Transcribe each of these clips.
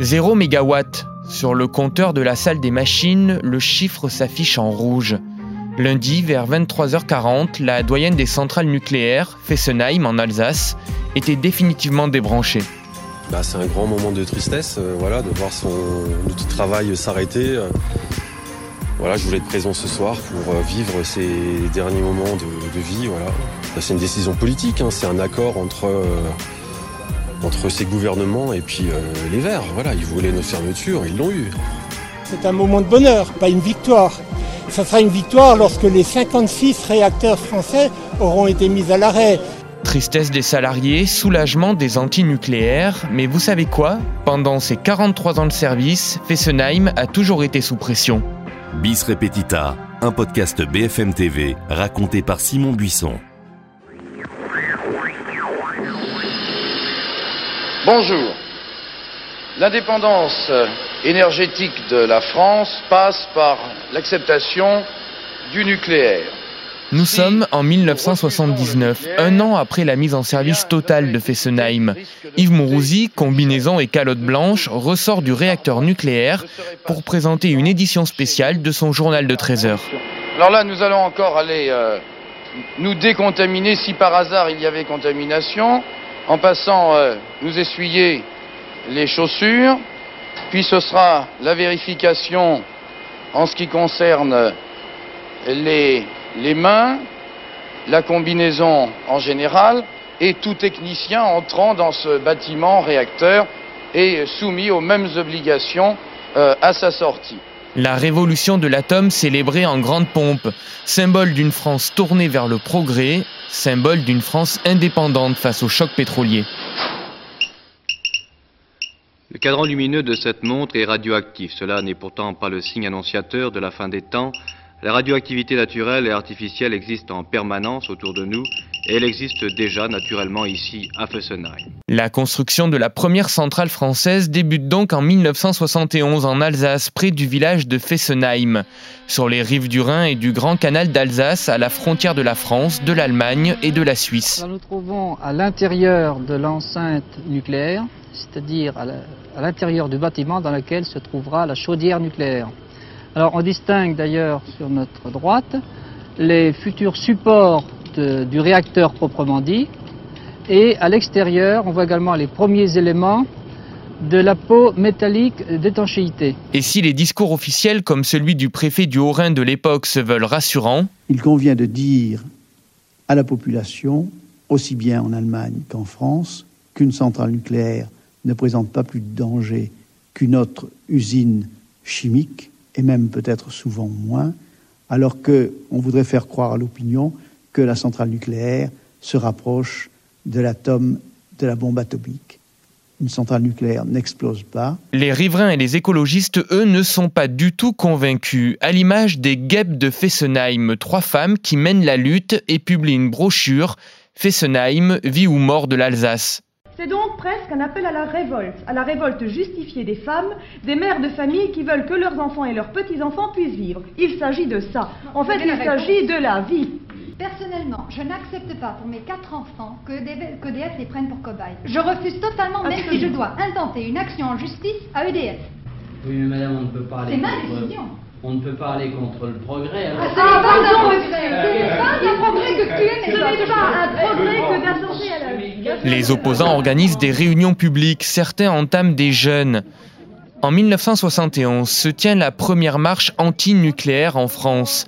0 mégawatt. Sur le compteur de la salle des machines, le chiffre s'affiche en rouge. Lundi, vers 23h40, la doyenne des centrales nucléaires, Fessenheim en Alsace, était définitivement débranchée. Bah, c'est un grand moment de tristesse, euh, voilà, de voir son outil de travail s'arrêter. euh. Voilà, je voulais être présent ce soir pour euh, vivre ces derniers moments de, vie. Voilà. C'est une décision politique, hein, c'est un accord entre, entre ces gouvernements et puis euh, les Verts. Voilà, ils voulaient nos fermetures, ils l'ont eu. C'est un moment de bonheur, pas une victoire. Ça sera une victoire lorsque les 56 réacteurs français auront été mis à l'arrêt. Tristesse des salariés, soulagement des antinucléaires, mais vous savez quoi? Pendant ses 43 ans de service, Fessenheim a toujours été sous pression. Bis Repetita, un podcast BFM TV raconté par Simon Buisson. Bonjour. L'indépendance énergétique de la France passe par l'acceptation du nucléaire. Nous sommes en 1979, un an après la mise en service totale de Fessenheim. Yves Mourouzi, combinaison et calotte blanche, ressort du réacteur nucléaire pour présenter une édition spéciale de son journal de 13 heures. Alors là, nous allons encore aller euh, nous décontaminer si par hasard il y avait contamination, en passant euh, nous essuyer les chaussures, puis ce sera la vérification en ce qui concerne les, les mains, la combinaison en général, et tout technicien entrant dans ce bâtiment réacteur est soumis aux mêmes obligations euh, à sa sortie. La révolution de l'atome célébrée en grande pompe, symbole d'une France tournée vers le progrès, symbole d'une France indépendante face au choc pétrolier. Le cadran lumineux de cette montre est radioactif. Cela n'est pourtant pas le signe annonciateur de la fin des temps. La radioactivité naturelle et artificielle existe en permanence autour de nous et elle existe déjà naturellement ici à Fessenheim. La construction de la première centrale française débute donc en 1971 en Alsace, près du village de Fessenheim, sur les rives du Rhin et du Grand Canal d'Alsace, à la frontière de la France, de l'Allemagne et de la Suisse. Nous nous trouvons à l'intérieur de l'enceinte nucléaire, c'est-à-dire à l'intérieur du bâtiment dans lequel se trouvera la chaudière nucléaire. Alors on distingue d'ailleurs sur notre droite les futurs supports de- du réacteur proprement dit et à l'extérieur on voit également les premiers éléments de la peau métallique d'étanchéité. Et si les discours officiels comme celui du préfet du Haut-Rhin de l'époque se veulent rassurants, Il convient de dire à la population, aussi bien en Allemagne qu'en France, qu'une centrale nucléaire ne présente pas plus de danger qu'une autre usine chimique, et même peut-être souvent moins, alors que on voudrait faire croire à l'opinion que la centrale nucléaire se rapproche de l'atome de la bombe atomique. Une centrale nucléaire n'explose pas, les riverains et les écologistes, eux, ne sont pas du tout convaincus, à l'image des guêpes de Fessenheim, trois femmes qui mènent la lutte et publient une brochure Fessenheim, vie ou mort de l'Alsace. C'est donc presque un appel à la révolte, à la révolte justifiée des femmes, des mères de famille qui veulent que leurs enfants et leurs petits-enfants puissent vivre. Il s'agit de ça. En fait, il s'agit de la vie. Personnellement, je n'accepte pas pour mes quatre enfants que EDF qu'EDF les prenne pour cobayes. Je refuse totalement, même si je dois intenter une action en justice à EDF. Oui, mais madame, on ne peut pas aller C'est ma décision. On ne peut pas aller contre le progrès. hein. Ah, ce n'est pas un progrès, ce n'est pas un progrès que tuer mes Ce n'est pas un progrès que d'attenter à la vie. Les opposants organisent des réunions publiques, certains entament des jeûnes. En 1971 se tient la première marche anti-nucléaire en France.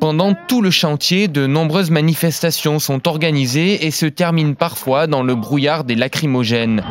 Pendant tout le chantier, de nombreuses manifestations sont organisées et se terminent parfois dans le brouillard des lacrymogènes.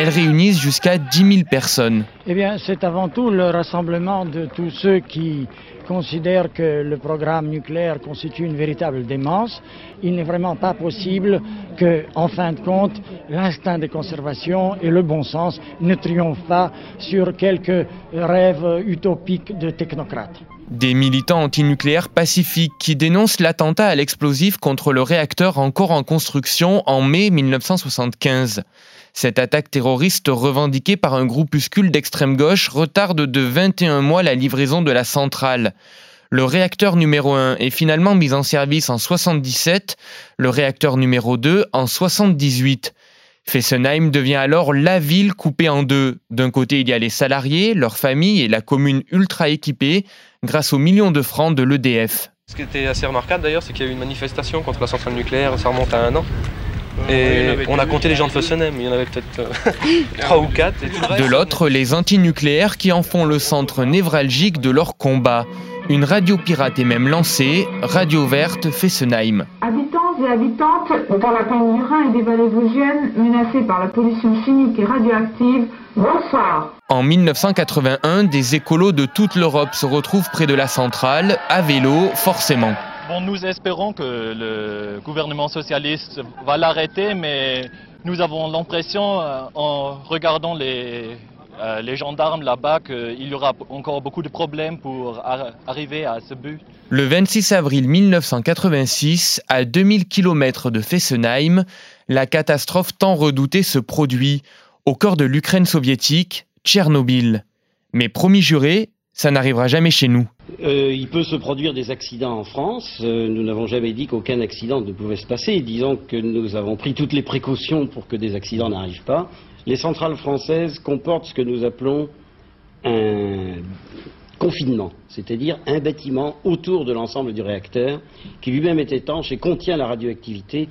Elles réunissent jusqu'à 10 000 personnes. Eh bien, c'est avant tout le rassemblement de tous ceux qui considèrent que le programme nucléaire constitue une véritable démence. Il n'est vraiment pas possible que, en fin de compte, l'instinct de conservation et le bon sens ne triomphent pas sur quelques rêves utopiques de technocrates. Des militants antinucléaires pacifiques qui dénoncent l'attentat à l'explosif contre le réacteur encore en construction en mai 1975. Cette attaque terroriste revendiquée par un groupuscule d'extrême gauche retarde de 21 mois la livraison de la centrale. Le réacteur numéro 1 est finalement mis en service en 77, le réacteur numéro 2 en 78. Fessenheim devient alors la ville coupée en deux. D'un côté, il y a les salariés, leurs familles et la commune ultra équipée grâce aux millions de francs de l'EDF. Ce qui était assez remarquable d'ailleurs, c'est qu'il y a eu une manifestation contre la centrale nucléaire, ça remonte à un an. Et on a compté les gens de Fessenheim, il y en avait peut-être euh, trois ou quatre. De l'autre, les antinucléaires qui en font le centre névralgique de leur combat. Une radio pirate est même lancée, Radio Verte Fessenheim. Habitants et habitantes dans la plaine du Rhin et des vallées vosgiennes menacées par la pollution chimique et radioactive, bonsoir. En 1981, des écolos de toute l'Europe se retrouvent près de la centrale, à vélo, forcément. Nous espérons que le gouvernement socialiste va l'arrêter, mais nous avons l'impression, euh, en regardant les, euh, les gendarmes là-bas, qu'il y aura encore beaucoup de problèmes pour arriver à ce but. Le 26 avril 1986, à 2000 km de Fessenheim, la catastrophe tant redoutée se produit, au cœur de l'Ukraine soviétique, Tchernobyl. Mais promis juré, ça n'arrivera jamais chez nous. Euh, il peut se produire des accidents en France. Euh, nous n'avons jamais dit qu'aucun accident ne pouvait se passer. Disons que nous avons pris toutes les précautions pour que des accidents n'arrivent pas. Les centrales françaises comportent ce que nous appelons un confinement, c'est-à-dire un bâtiment autour de l'ensemble du réacteur qui lui-même est étanche et contient la radioactivité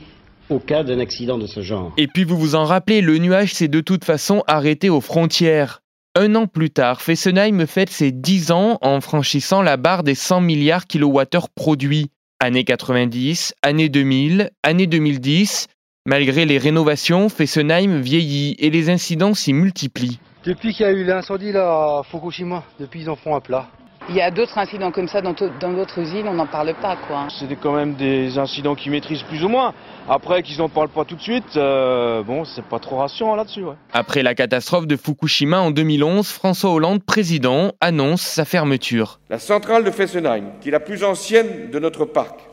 au cas d'un accident de ce genre. Et puis vous vous en rappelez, le nuage s'est de toute façon arrêté aux frontières. Un an plus tard, Fessenheim fête ses 10 ans en franchissant la barre des 100 milliards kilowattheures produits. Année 90, année 2000, année 2010, malgré les rénovations, Fessenheim vieillit et les incidents s'y multiplient. Depuis qu'il y a eu l'incendie là à Fukushima, depuis ils en font un plat. Il y a d'autres incidents comme ça dans d'autres usines, on n'en parle pas quoi. C'est quand même des incidents qu'ils maîtrisent plus ou moins. Après qu'ils n'en parlent pas tout de suite, euh, bon, c'est pas trop rassurant là-dessus. Après la catastrophe de Fukushima en 2011, François Hollande, président, annonce sa fermeture. La centrale de Fessenheim, qui est la plus ancienne de notre parc,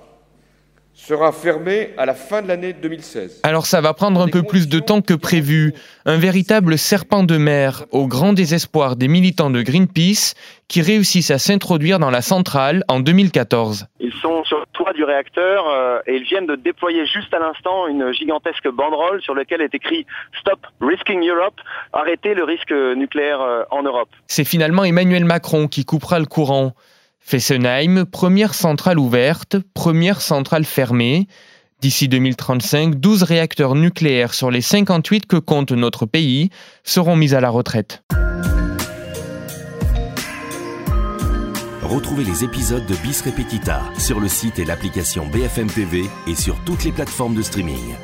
sera fermé à la fin de l'année 2016. Alors ça va prendre un peu plus de temps que prévu. Un véritable serpent de mer au grand désespoir des militants de Greenpeace qui réussissent à s'introduire dans la centrale en 2014. Ils sont sur le toit du réacteur euh, et ils viennent de déployer juste à l'instant une gigantesque banderole sur laquelle est écrit Stop Risking Europe, arrêtez le risque nucléaire euh, en Europe. C'est finalement Emmanuel Macron qui coupera le courant. Fessenheim, première centrale ouverte, première centrale fermée. D'ici 2035, 12 réacteurs nucléaires sur les 58 que compte notre pays seront mis à la retraite. Retrouvez les épisodes de Bis Repetita sur le site et l'application BFM TV et sur toutes les plateformes de streaming.